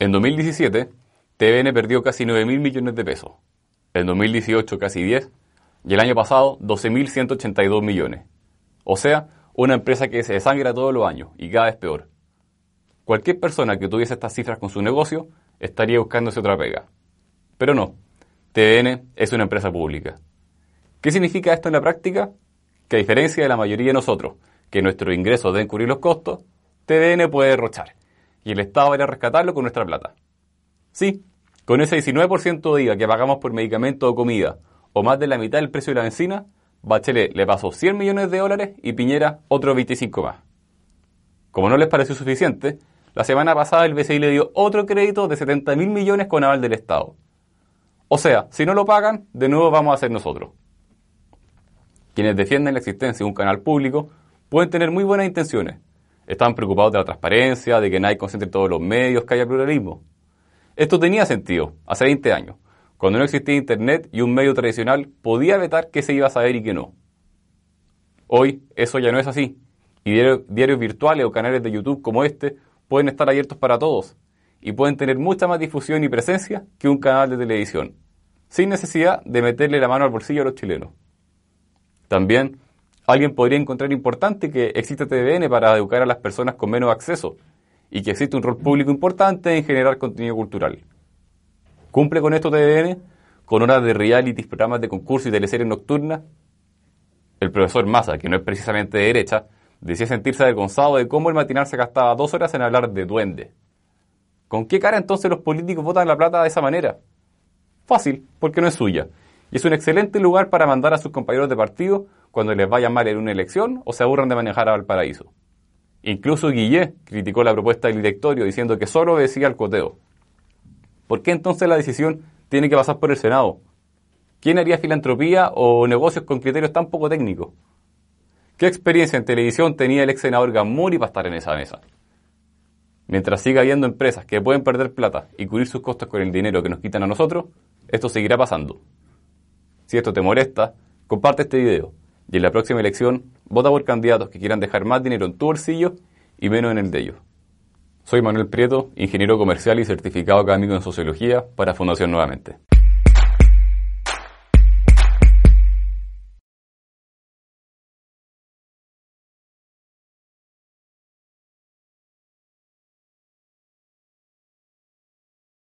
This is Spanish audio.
En 2017, TVN perdió casi 9 mil millones de pesos. En 2018 casi 10 y el año pasado 12.182 millones. O sea, una empresa que se desangra todos los años y cada vez peor. Cualquier persona que tuviese estas cifras con su negocio estaría buscándose otra pega. Pero no, TVN es una empresa pública. ¿Qué significa esto en la práctica? Que a diferencia de la mayoría de nosotros, que nuestros ingresos deben cubrir los costos, TVN puede derrochar y el Estado va a rescatarlo con nuestra plata. Sí, con ese 19% de IVA que pagamos por medicamentos o comida, o más de la mitad del precio de la benzina, Bachelet le pasó 100 millones de dólares y Piñera otros 25 más. Como no les pareció suficiente, la semana pasada el BCI le dio otro crédito de 70 mil millones con aval del Estado. O sea, si no lo pagan, de nuevo vamos a hacer nosotros. Quienes defienden la existencia de un canal público pueden tener muy buenas intenciones. Están preocupados de la transparencia, de que nadie concentre todos los medios, que haya pluralismo. Esto tenía sentido hace 20 años, cuando no existía Internet y un medio tradicional podía vetar qué se iba a saber y qué no. Hoy eso ya no es así, y diarios, virtuales o canales de YouTube como este pueden estar abiertos para todos y pueden tener mucha más difusión y presencia que un canal de televisión, sin necesidad de meterle la mano al bolsillo a los chilenos. También alguien podría encontrar importante que existe TVN para educar a las personas con menos acceso y que existe un rol público importante en generar contenido cultural. ¿Cumple con esto TVN? ¿Con horas de realities, programas de concurso y teleseries nocturnas? El profesor Massa, que no es precisamente de derecha, decía sentirse avergonzado de cómo el matinal se gastaba dos horas en hablar de duende. ¿Con qué cara entonces los políticos votan la plata de esa manera? Fácil, porque no es suya. Y es un excelente lugar para mandar a sus compañeros de partido cuando les vaya mal en una elección o se aburran de manejar a Valparaíso. Incluso Guillé criticó la propuesta del directorio diciendo que solo decía el coteo. ¿Por qué entonces la decisión tiene que pasar por el Senado? ¿Quién haría filantropía o negocios con criterios tan poco técnicos? ¿Qué experiencia en televisión tenía el ex senador Gamuri para estar en esa mesa? Mientras siga habiendo empresas que pueden perder plata y cubrir sus costos con el dinero que nos quitan a nosotros, esto seguirá pasando. Si esto te molesta, comparte este video y en la próxima elección vota por candidatos que quieran dejar más dinero en tu bolsillo y menos en el de ellos. Soy Manuel Prieto, ingeniero comercial y certificado académico en sociología para Fundación Nuevamente.